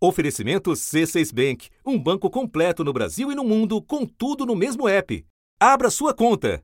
Oferecimento C6 Bank, um banco completo no Brasil e no mundo, com tudo no mesmo app. Abra sua conta.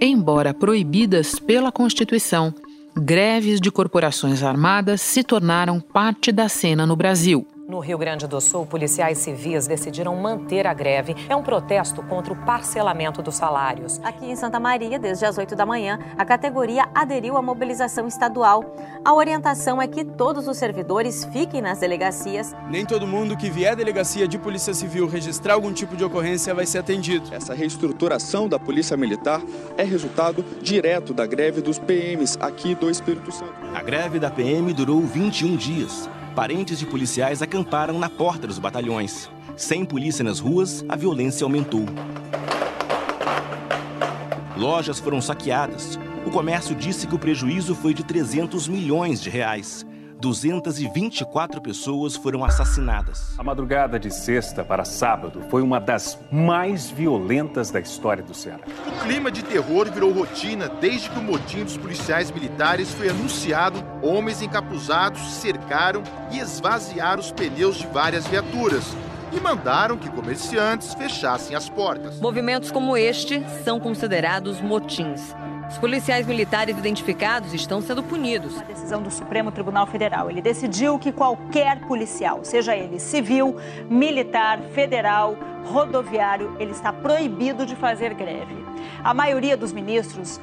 Embora proibidas pela Constituição, greves de corporações armadas se tornaram parte da cena no Brasil. No Rio Grande do Sul, policiais civis decidiram manter a greve. É um protesto contra o parcelamento dos salários. Aqui em Santa Maria, desde as 8 da manhã, a categoria aderiu à mobilização estadual. A orientação é que todos os servidores fiquem nas delegacias. Nem todo mundo que vier à delegacia de Polícia Civil registrar algum tipo de ocorrência vai ser atendido. Essa reestruturação da Polícia Militar é resultado direto da greve dos PMs aqui do Espírito Santo. A greve da PM durou 21 dias parentes de policiais acamparam na porta dos batalhões. Sem polícia nas ruas, a violência aumentou. Lojas foram saqueadas. O comércio disse que o prejuízo foi de 300 milhões de reais. 224 pessoas foram assassinadas. A madrugada de sexta para sábado foi uma das mais violentas da história do Ceará. O clima de terror virou rotina desde que o motim dos policiais militares foi anunciado. Homens encapuzados cercaram e esvaziaram os pneus de várias viaturas e mandaram que comerciantes fechassem as portas. Movimentos como este são considerados motins. Os policiais militares identificados estão sendo punidos. A decisão do Supremo Tribunal Federal. Ele decidiu que qualquer policial, seja ele civil, militar, federal, rodoviário, ele está proibido de fazer greve. A maioria dos ministros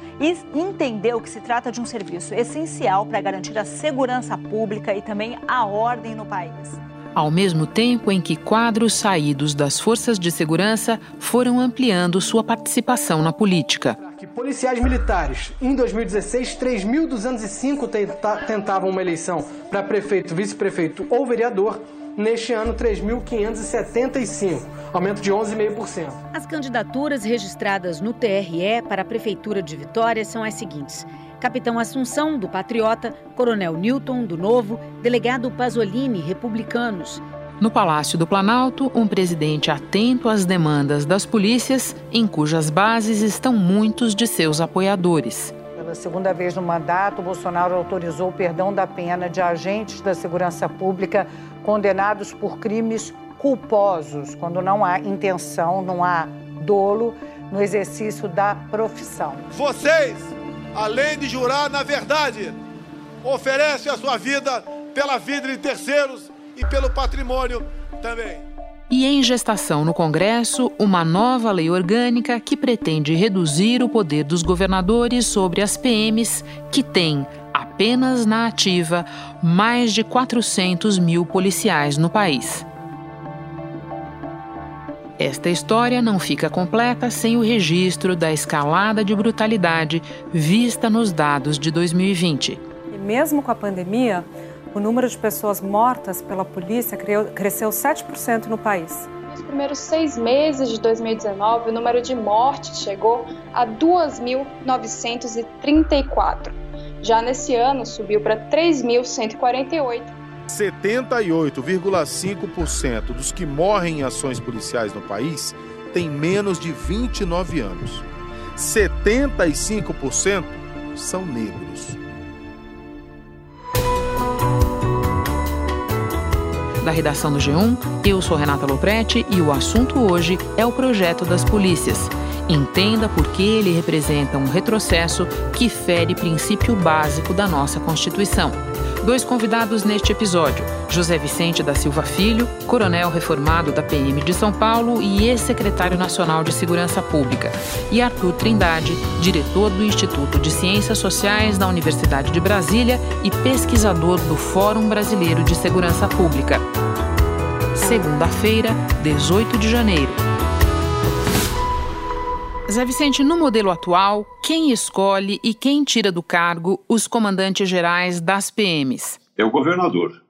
entendeu que se trata de um serviço essencial para garantir a segurança pública e também a ordem no país ao mesmo tempo em que quadros saídos das forças de segurança foram ampliando sua participação na política. Policiais militares. Em 2016, 3.205 tentavam uma eleição para prefeito, vice-prefeito ou vereador. Neste ano, 3.575, aumento de 11,5%. As candidaturas registradas no TRE para a Prefeitura de Vitória são as seguintes: Capitão Assunção, do Patriota, Coronel Newton, do Novo, Delegado Pasolini, Republicanos. No Palácio do Planalto, um presidente atento às demandas das polícias, em cujas bases estão muitos de seus apoiadores. Pela segunda vez no mandato, Bolsonaro autorizou o perdão da pena de agentes da segurança pública condenados por crimes culposos, quando não há intenção, não há dolo no exercício da profissão. Vocês além de jurar na verdade, oferece a sua vida pela vida de terceiros e pelo patrimônio também. E em gestação no Congresso, uma nova lei orgânica que pretende reduzir o poder dos governadores sobre as PMs, que têm, apenas na ativa, mais de 400 mil policiais no país. Esta história não fica completa sem o registro da escalada de brutalidade vista nos dados de 2020. E mesmo com a pandemia, o número de pessoas mortas pela polícia cresceu 7% no país. Nos primeiros seis meses de 2019, o número de mortes chegou a 2.934. Já nesse ano, subiu para 3.148 78,5% dos que morrem em ações policiais no país têm menos de 29 anos. 75% são negros. Da redação do G1, eu sou Renata Loprete e o assunto hoje é o projeto das polícias. Entenda por que ele representa um retrocesso que fere princípio básico da nossa Constituição. Dois convidados neste episódio: José Vicente da Silva Filho, coronel reformado da PM de São Paulo e ex-secretário nacional de Segurança Pública, e Arthur Trindade, diretor do Instituto de Ciências Sociais da Universidade de Brasília e pesquisador do Fórum Brasileiro de Segurança Pública. Segunda-feira, 18 de janeiro. Zé Vicente, no modelo atual, quem escolhe e quem tira do cargo os comandantes gerais das PMs? É o governador.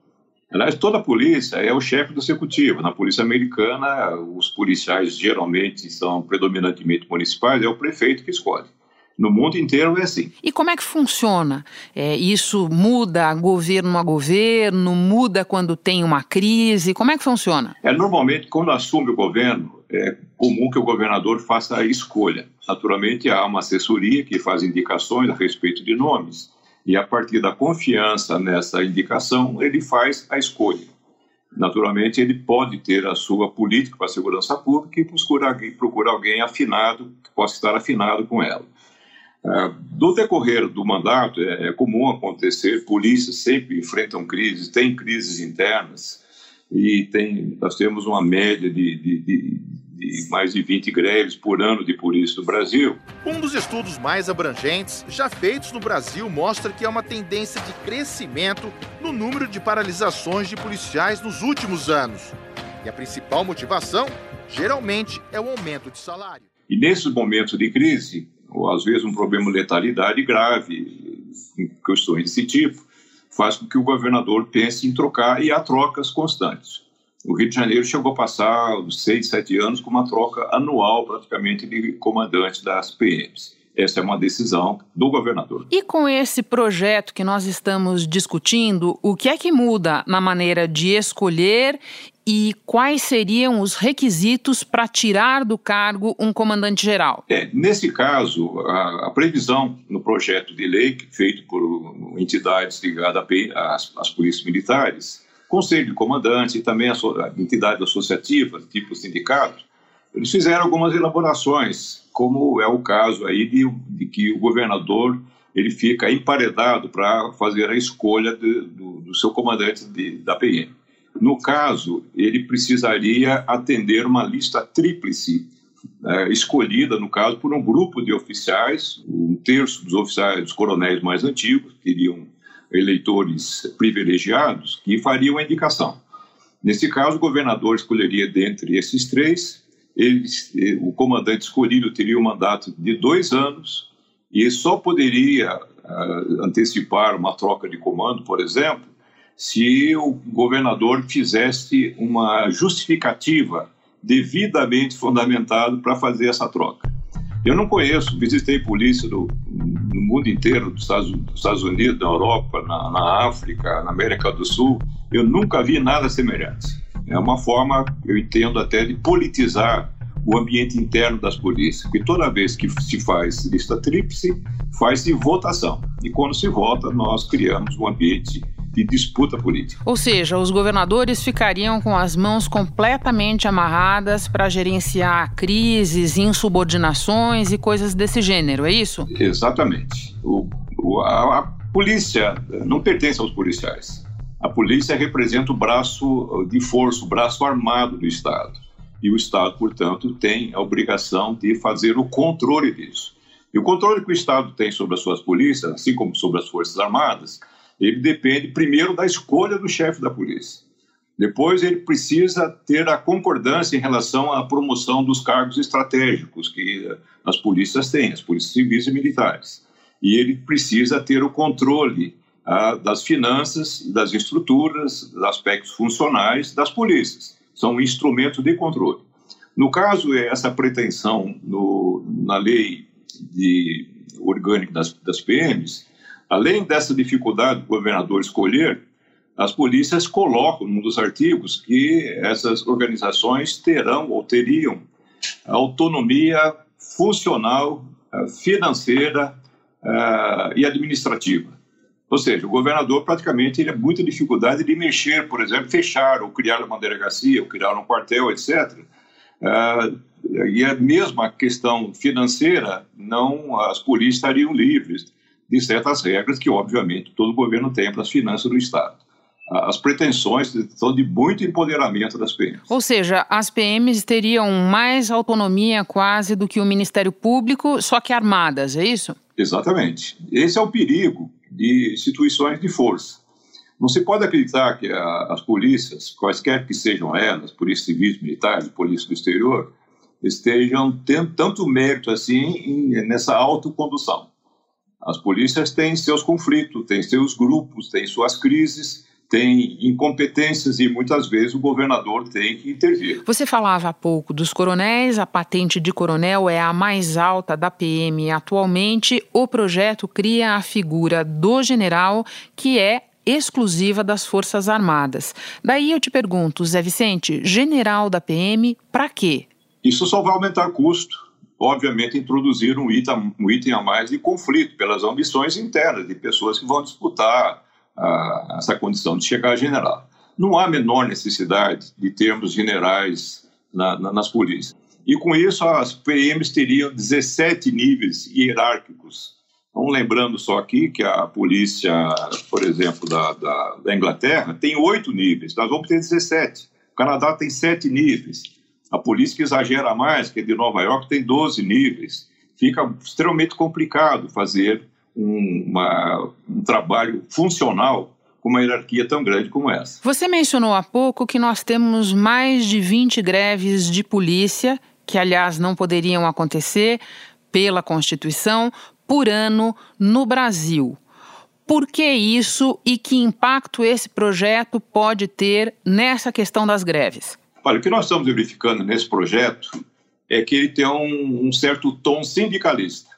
Aliás, toda a polícia é o chefe do executivo. Na polícia americana, os policiais geralmente são predominantemente municipais, é o prefeito que escolhe. No mundo inteiro é assim. E como é que funciona? É, isso muda governo a governo? Muda quando tem uma crise? Como é que funciona? É, normalmente, quando assume o governo, é comum que o governador faça a escolha. Naturalmente, há uma assessoria que faz indicações a respeito de nomes. E a partir da confiança nessa indicação, ele faz a escolha. Naturalmente, ele pode ter a sua política para a segurança pública e procura, procura alguém afinado, que possa estar afinado com ela. Uh, do decorrer do mandato, é, é, comum acontecer, polícias sempre enfrentam crises, tem crises internas, e tem, nós temos uma média de, de, de, de mais de 20 greves por ano de polícia no Brasil. Um dos estudos mais abrangentes já feitos no Brasil mostra que há uma tendência de crescimento no número de paralisações de policiais nos últimos anos. E a principal motivação, geralmente, é o aumento de salário. E nesses momentos de crise, ou às vezes um problema de letalidade grave, questões desse tipo, faz com que o governador pense em trocar e há trocas constantes. O Rio de Janeiro chegou a passar seis, sete anos com uma troca anual praticamente de comandante das PMs. Essa é uma decisão do governador. E com esse projeto que nós estamos discutindo, o que é que muda na maneira de escolher e quais seriam os requisitos para tirar do cargo um comandante geral? É, nesse caso, a, a, previsão no projeto de lei feito por entidades ligadas às, às polícias militares, conselho de comandante e também a, a entidade associativa, tipo sindicato, eles fizeram algumas elaborações, como é o caso aí de, de que o governador ele fica emparedado para fazer a escolha de, do, do, seu comandante de, da PM. No caso, ele precisaria atender uma lista tríplice é, escolhida, no caso, por um grupo de oficiais, um terço dos oficiais, dos coronéis mais antigos, teriam eleitores privilegiados, que fariam a indicação. Nesse caso, o governador escolheria dentre esses três ele, o comandante escolhido teria um mandato de dois anos e só poderia uh, antecipar uma troca de comando, por exemplo, se o governador fizesse uma justificativa devidamente fundamentada para fazer essa troca. Eu não conheço, visitei polícia do, no mundo inteiro, dos Estados, dos Estados Unidos, na Europa, na, na África, na América do Sul, eu nunca vi nada semelhante. É uma forma, eu entendo até, de politizar o ambiente interno das polícias, porque toda vez que se faz lista tríplice, faz-se votação. E quando se vota, nós criamos um ambiente de disputa política. Ou seja, os governadores ficariam com as mãos completamente amarradas para gerenciar crises, insubordinações e coisas desse gênero, é isso? Exatamente. O, o, a, a polícia não pertence aos policiais. A polícia representa o braço de força, o braço armado do Estado. E o Estado, portanto, tem a obrigação de fazer o controle disso. E o controle que o Estado tem sobre as suas polícias, assim como sobre as Forças Armadas, ele depende primeiro da escolha do chefe da polícia. Depois, ele precisa ter a concordância em relação à promoção dos cargos estratégicos que as polícias têm, as polícias civis e militares. E ele precisa ter o controle das finanças, das estruturas, dos aspectos funcionais das polícias. São um instrumentos de controle. No caso, essa pretensão no, na lei de orgânica das, das PMs, além dessa dificuldade do governador escolher, as polícias colocam num dos artigos que essas organizações terão ou teriam autonomia funcional, eh, financeira uh, e administrativa. Ou seja, o governador praticamente ele é muita dificuldade de mexer, por exemplo, fechar ou criar uma delegacia, ou criar um quartel, etc. Uh, e a mesma questão financeira, não as polícias estariam livres de certas regras que, obviamente, todo governo tem para as finanças do Estado. As pretensões são de muito empoderamento das PMs. Ou seja, as PMs teriam mais autonomia quase do que o Ministério Público, só que armadas, é isso? Exatamente. Esse é o perigo de instituições de força. Não se pode acreditar que a, as polícias, quaisquer que sejam elas, polícia civis, militares, polícia do exterior, estejam tendo tanto mérito assim em, nessa autocondução. As polícias têm seus conflitos, têm seus grupos, têm suas crises, tem incompetências e muitas vezes o governador tem que intervir. Você falava há pouco dos coronéis, a patente de coronel é a mais alta da PM atualmente. O projeto cria a figura do general, que é exclusiva das Forças Armadas. Daí eu te pergunto, Zé Vicente, general da PM, para quê? Isso só vai aumentar custo. Obviamente, introduzir um item, um item a mais de conflito pelas ambições internas de pessoas que vão disputar uh, essa condição de chegar a general. Não há menor necessidade de termos generais na, na, nas polícias. E com isso, as PMs teriam 17 níveis hierárquicos. Então, lembrando só aqui que a polícia, por exemplo, da, da, da Inglaterra, tem oito níveis, nós vamos ter 17. O Canadá tem sete níveis. A polícia que exagera mais, que é de Nova York, tem 12 níveis. Fica extremamente complicado fazer um, uma, um trabalho funcional com uma hierarquia tão grande como essa. Você mencionou há pouco que nós temos mais de 20 greves de polícia, que aliás não poderiam acontecer pela Constituição, por ano no Brasil. Por que isso e que impacto esse projeto pode ter nessa questão das greves? Olha, o que nós estamos verificando nesse projeto é que ele tem um, um certo tom sindicalista.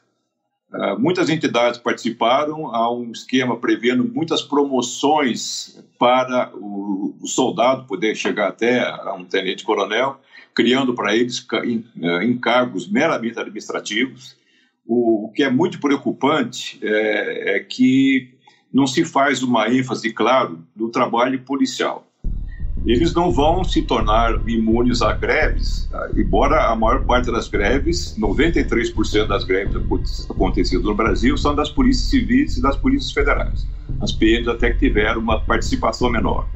Uh, muitas entidades participaram, há um esquema prevendo muitas promoções para o, o soldado poder chegar até a um tenente-coronel, criando para eles eh, encargos meramente administrativos. O, o que é muito preocupante é, é que não se faz uma ênfase, claro, do trabalho policial eles não vão se tornar imunes a greves, tá? embora a maior parte das greves, 93% das greves acontecidas no Brasil, são das polícias civis e das polícias federais. As PMs até que tiveram uma participação menor.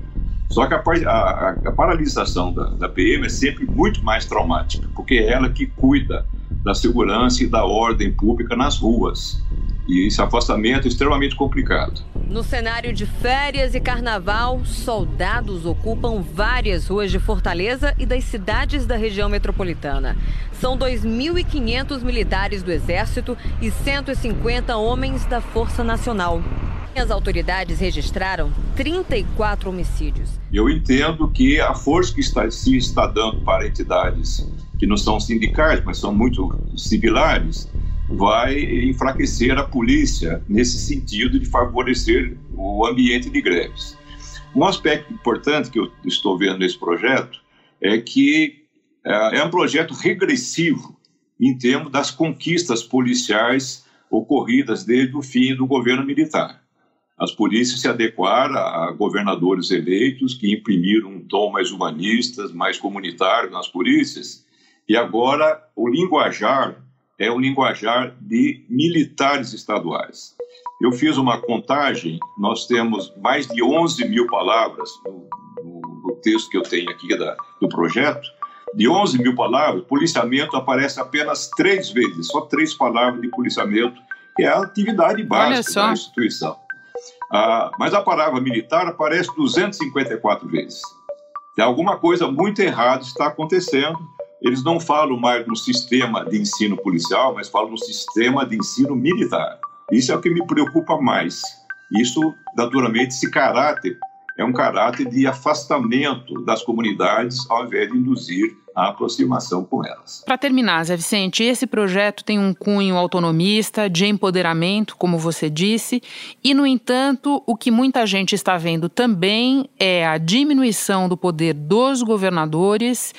Só que a, a, a paralisação da, da PM é sempre muito mais traumática, porque é ela que cuida da segurança e da ordem pública nas ruas. E esse afastamento é extremamente complicado. No cenário de férias e carnaval, soldados ocupam várias ruas de Fortaleza e das cidades da região metropolitana. São 2.500 militares do Exército e 150 homens da Força Nacional. As autoridades registraram 34 homicídios. Eu entendo que a força que está, se está dando para entidades que não são sindicais, mas são muito similares, vai enfraquecer a polícia nesse sentido de favorecer o ambiente de greves. Um aspecto importante que eu estou vendo nesse projeto é que é, é um projeto regressivo em termos das conquistas policiais ocorridas desde o fim do governo militar. As polícias se adequaram a governadores eleitos que imprimiram um tom mais humanista, mais comunitário nas polícias, e agora o linguajar é o linguajar de militares estaduais. Eu fiz uma contagem, nós temos mais de 11 mil palavras no, no, no texto que eu tenho aqui da, do projeto. De 11 mil palavras, policiamento aparece apenas três vezes, só três palavras de policiamento, que é a atividade básica da instituição. Ah, mas a palavra militar aparece 254 vezes. Alguma coisa muito errada está acontecendo eles não falam mais no sistema de ensino policial, mas falam no sistema de ensino militar. Isso é o que me preocupa mais. Isso, naturalmente, esse caráter é um caráter de afastamento das comunidades ao invés de induzir a aproximação com elas. Para terminar, Zé Vicente, esse projeto tem um cunho autonomista, de empoderamento, como você disse, e, no entanto, o que muita gente está vendo também é a diminuição do poder dos governadores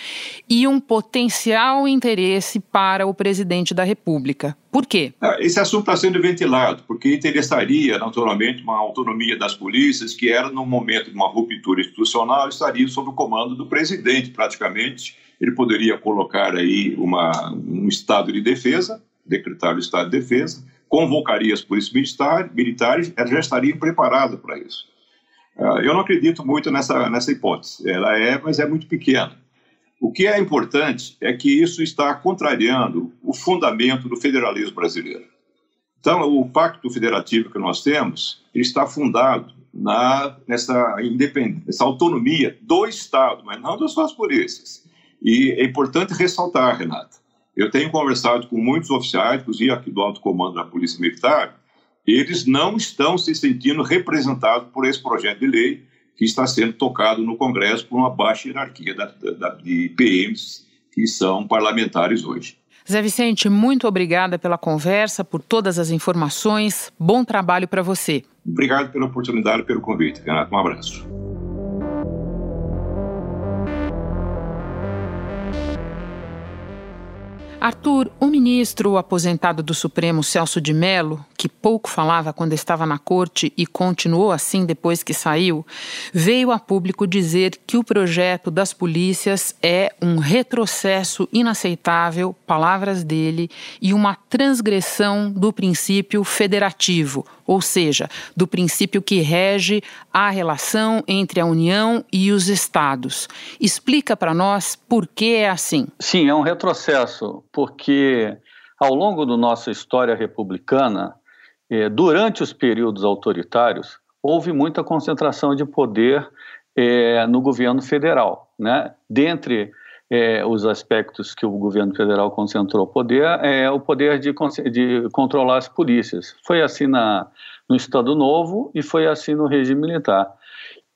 e um potencial interesse para o presidente da República. Por quê? Ah, esse assunto está sendo ventilado, porque interessaria, naturalmente, uma autonomia das polícias que era, no momento de uma ruptura institucional, estaria sob o comando do presidente, praticamente, ele poderia colocar aí uma, um estado de defesa, decretar o estado de defesa, convocaria as polícias militar, militares, ela já estaria preparada para isso. Uh, eu não acredito muito nessa, nessa hipótese. Ela é, mas é muito pequena. O que é importante é que isso está contrariando o fundamento do federalismo brasileiro. Então, o pacto federativo que nós temos está fundado na, nessa independência, nessa autonomia do Estado, mas não das suas polícias. E é importante ressaltar, Renata, eu tenho conversado com muitos oficiais, inclusive aqui do alto comando da Polícia Militar, eles não estão se sentindo representados por esse projeto de lei que está sendo tocado no Congresso por uma baixa hierarquia da, da, de PMs que são parlamentares hoje. Zé Vicente, muito obrigada pela conversa, por todas as informações. Bom trabalho para você. Obrigado pela oportunidade e pelo convite, Renato. Um abraço. Arthur, o ministro aposentado do Supremo, Celso de Mello, que pouco falava quando estava na corte e continuou assim depois que saiu, veio a público dizer que o projeto das polícias é um retrocesso inaceitável, palavras dele, e uma transgressão do princípio federativo, ou seja, do princípio que rege a relação entre a União e os estados. Explica para nós por que é assim. Sim, é um retrocesso, porque ao longo da nossa história republicana, eh, durante os períodos autoritários, houve muita concentração de poder eh, no governo federal. Né? Dentre é, os aspectos que o governo federal concentrou poder é o poder de, de controlar as polícias. Foi assim na, no Estado Novo e foi assim no regime militar.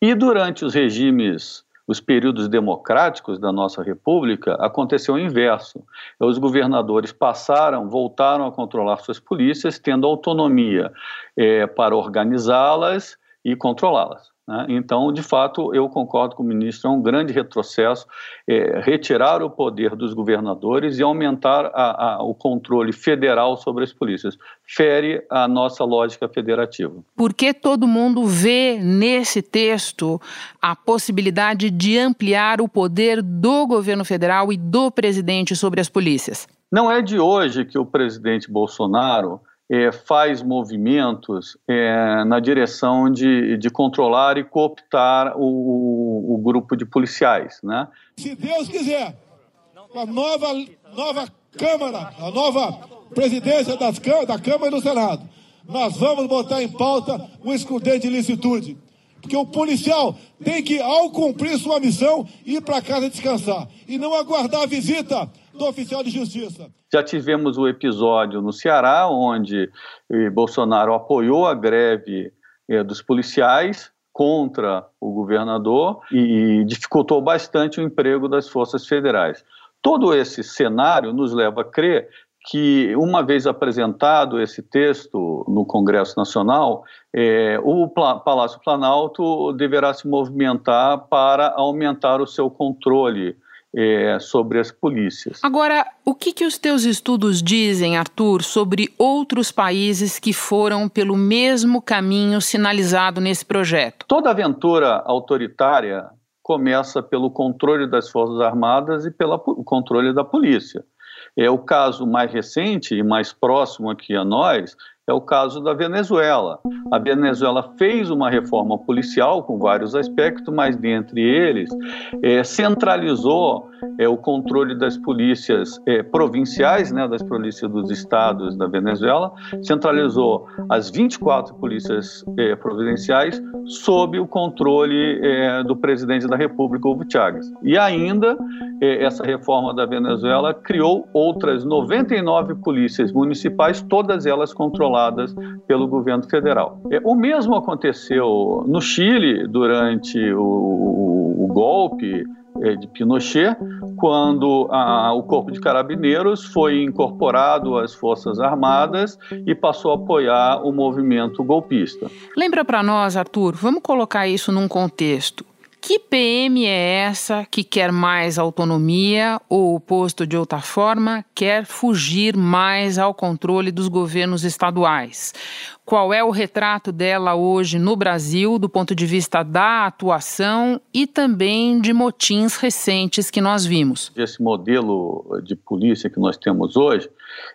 E durante os regimes, os períodos democráticos da nossa república, aconteceu o inverso. Os governadores passaram, voltaram a controlar suas polícias, tendo autonomia é, para organizá-las e controlá-las. Né? Então, de fato, eu concordo com o ministro, é um grande retrocesso é, retirar o poder dos governadores e aumentar a, a, o controle federal sobre as polícias. Fere a nossa lógica federativa. Por que todo mundo vê nesse texto a possibilidade de ampliar o poder do governo federal e do presidente sobre as polícias? Não é de hoje que o presidente Bolsonaro é, faz movimentos é, na direção de, de controlar e cooptar o, o, grupo de policiais. Né? Se Deus quiser, a nova, nova Câmara, a nova presidência das, da Câmara e do Senado, nós vamos botar em pauta o excludente de licitude. Porque o policial tem que, ao cumprir sua missão, ir para casa descansar e não aguardar a visita do oficial de justiça. Já tivemos o episódio no Ceará, onde eh, Bolsonaro apoiou a greve eh, dos policiais contra o governador e dificultou bastante o emprego das forças federais. Todo esse cenário nos leva a crer que, uma vez apresentado esse texto no Congresso Nacional, é, o Palácio Planalto deverá se movimentar para aumentar o seu controle é, sobre as polícias. Agora, o que, que os teus estudos dizem, Arthur, sobre outros países que foram pelo mesmo caminho sinalizado nesse projeto? Toda aventura autoritária começa pelo controle das Forças Armadas e pelo controle da polícia. É o caso mais recente e mais próximo aqui a nós é o caso da Venezuela. A Venezuela fez uma reforma policial com vários aspectos, mas dentre eles é, centralizou é, o controle das polícias é, provinciais, né, das polícias dos estados da Venezuela, centralizou as 24 polícias é, provinciais sob o controle é, do presidente da República, Hugo Chávez. E ainda, é, essa reforma da Venezuela criou outras 99 polícias municipais, todas elas controladas pelo governo federal. É, o mesmo aconteceu no Chile durante o, o, o golpe é, de Pinochet, quando a, o Corpo de Carabineiros foi incorporado às Forças Armadas e passou a apoiar o movimento golpista. Lembra para nós, Arthur, vamos colocar isso num contexto. Que PM é essa que quer mais autonomia ou, posto de outra forma, quer fugir mais ao controle dos governos estaduais? Qual é o retrato dela hoje no Brasil, do ponto de vista da atuação e também de motins recentes que nós vimos? Esse modelo de polícia que nós temos hoje,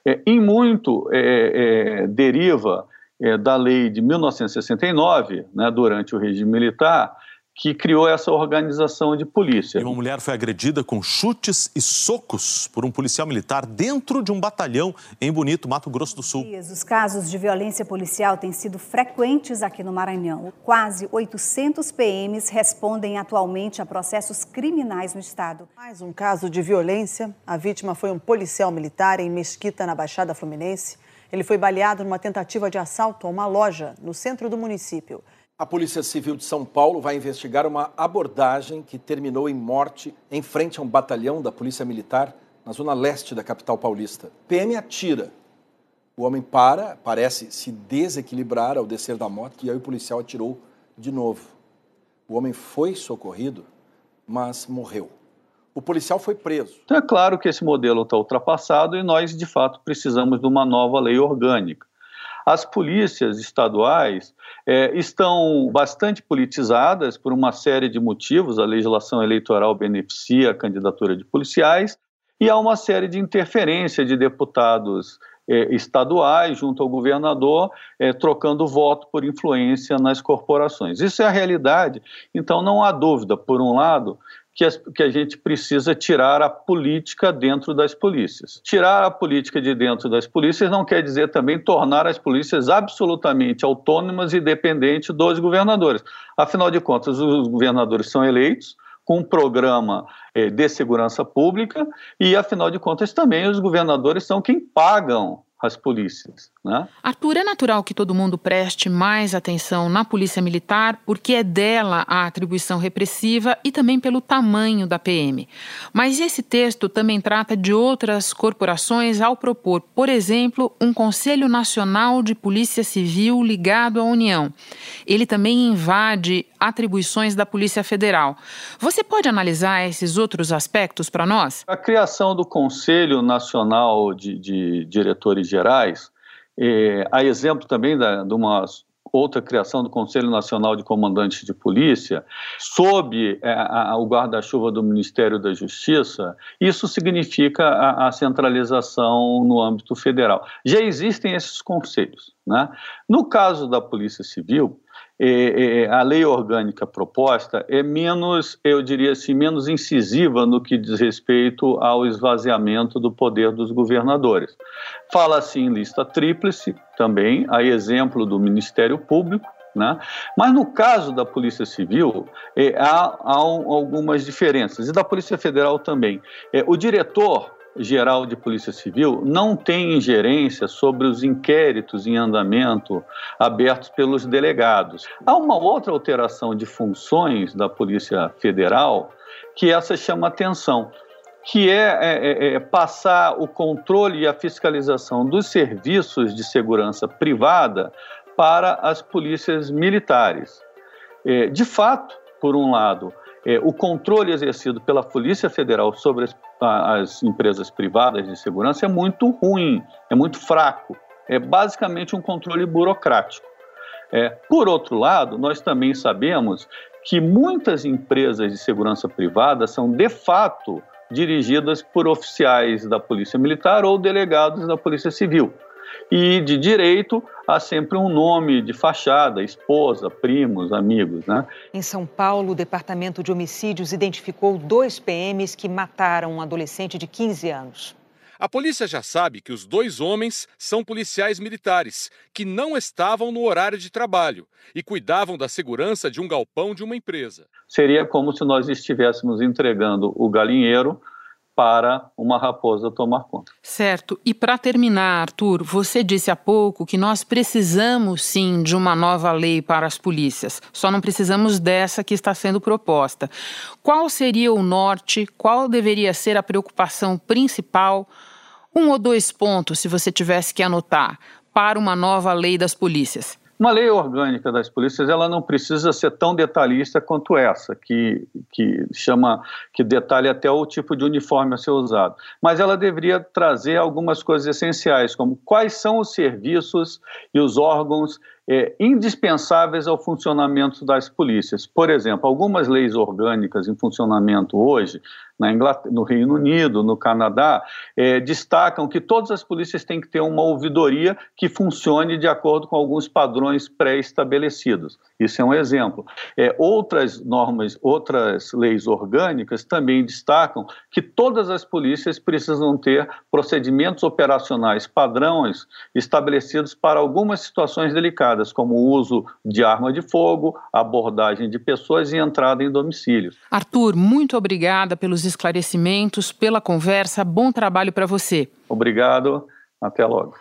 é, em muito é, é, deriva é, da lei de 1969, né, durante o regime militar que criou essa organização de polícia. E uma mulher foi agredida com chutes e socos por um policial militar dentro de um batalhão em Bonito, Mato Grosso do Sul. Os casos de violência policial têm sido frequentes aqui no Maranhão. Quase 800 PMs respondem atualmente a processos criminais no estado. Mais um caso de violência. A vítima foi um policial militar em Mesquita, na Baixada Fluminense. Ele foi baleado numa tentativa de assalto a uma loja no centro do município. A Polícia Civil de São Paulo vai investigar uma abordagem que terminou em morte em frente a um batalhão da Polícia Militar na zona leste da capital paulista. PM atira. O homem para, parece se desequilibrar ao descer da moto e aí o policial atirou de novo. O homem foi socorrido, mas morreu. o policial foi preso. Então é claro que esse modelo está ultrapassado e nós, de fato, precisamos de uma nova lei orgânica. As polícias estaduais é, estão bastante politizadas por uma série de motivos. A legislação eleitoral beneficia a candidatura de policiais e há uma série de interferência de deputados é, estaduais junto ao governador, é, trocando voto por influência nas corporações. Isso é a realidade. Então não há dúvida, por um lado, que, as, que a gente precisa tirar a política dentro das polícias. Tirar a política de dentro das polícias não quer dizer também tornar as polícias absolutamente autônomas e dependentes dos governadores. Afinal de contas, os governadores são eleitos com um programa eh, de segurança pública e, afinal de contas, também os governadores são quem pagam as polícias. Né? Arthur, é natural que todo mundo preste mais atenção na Polícia Militar, porque é dela a atribuição repressiva e também pelo tamanho da PM. Mas esse texto também trata de outras corporações ao propor, por exemplo, um Conselho Nacional de Polícia Civil ligado à União. Ele também invade atribuições da Polícia Federal. Você pode analisar esses outros aspectos para nós? A criação do Conselho Nacional de, de Diretores Gerais, é, a exemplo também da, de uma outra criação do Conselho Nacional de Comandantes de Polícia, sob é, a, o guarda-chuva do Ministério da Justiça, isso significa a, a, centralização no âmbito federal. Já existem esses conselhos. Né? No caso da Polícia Civil, é, é, a lei orgânica proposta é menos, eu diria assim, menos incisiva no que diz respeito ao esvaziamento do poder dos governadores. Fala assim em lista tríplice, também, a exemplo do Ministério Público, né? Mas no caso da Polícia Civil, é, há, há um, algumas diferenças, e da Polícia Federal também. É, o diretor Geral de Polícia Civil não tem ingerência sobre os inquéritos em andamento abertos pelos delegados. Há uma outra alteração de funções da Polícia Federal que essa chama atenção, que é, é, é, é passar o controle e a fiscalização dos serviços de segurança privada para as polícias militares. É, de fato, por um lado, é, o controle exercido pela Polícia Federal sobre as, as, empresas privadas de segurança é muito ruim, é muito fraco. É basicamente um controle burocrático. É, por outro lado, nós também sabemos que muitas empresas de segurança privada são, de fato, dirigidas por oficiais da Polícia Militar ou delegados da Polícia Civil. E de direito há sempre um nome de fachada, esposa, primos, amigos, né? Em São Paulo, o Departamento de Homicídios identificou dois PMs que mataram um adolescente de 15 anos. A polícia já sabe que os dois homens são policiais militares, que não estavam no horário de trabalho e cuidavam da segurança de um galpão de uma empresa. Seria como se nós estivéssemos entregando o galinheiro para uma raposa tomar conta. Certo. E para terminar, Arthur, você disse há pouco que nós precisamos sim de uma nova lei para as polícias. Só não precisamos dessa que está sendo proposta. Qual seria o norte? Qual deveria ser a preocupação principal? Um ou dois pontos, se você tivesse que anotar, para uma nova lei das polícias. Uma lei orgânica das polícias, ela não precisa ser tão detalhista quanto essa, que, que chama, que detalha até o tipo de uniforme a ser usado. Mas ela deveria trazer algumas coisas essenciais, como quais são os serviços e os órgãos é, indispensáveis ao funcionamento das polícias. Por exemplo, algumas leis orgânicas em funcionamento hoje na Inglaterra, no Reino Unido, no Canadá, é, destacam que todas as polícias têm que ter uma ouvidoria que funcione de acordo com alguns padrões pré-estabelecidos. Isso é um exemplo. É, outras normas, outras leis orgânicas também destacam que todas as polícias precisam ter procedimentos operacionais padrões estabelecidos para algumas situações delicadas, como o uso de arma de fogo, abordagem de pessoas e entrada em domicílios. Arthur, muito obrigada pelos esclarecimentos, pela conversa. Bom trabalho para você. Obrigado. Até logo.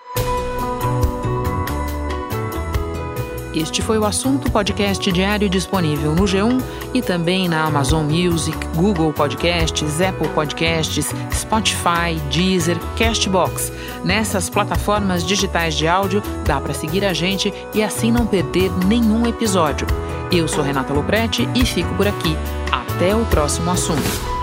Este foi o assunto podcast diário disponível no G1 e também na Amazon Music, Google Podcasts, Apple Podcasts, Spotify, Deezer, Castbox. Nessas plataformas digitais de áudio dá para seguir a gente e assim não perder nenhum episódio. Eu sou Renata Loprete e fico por aqui. Até o próximo assunto.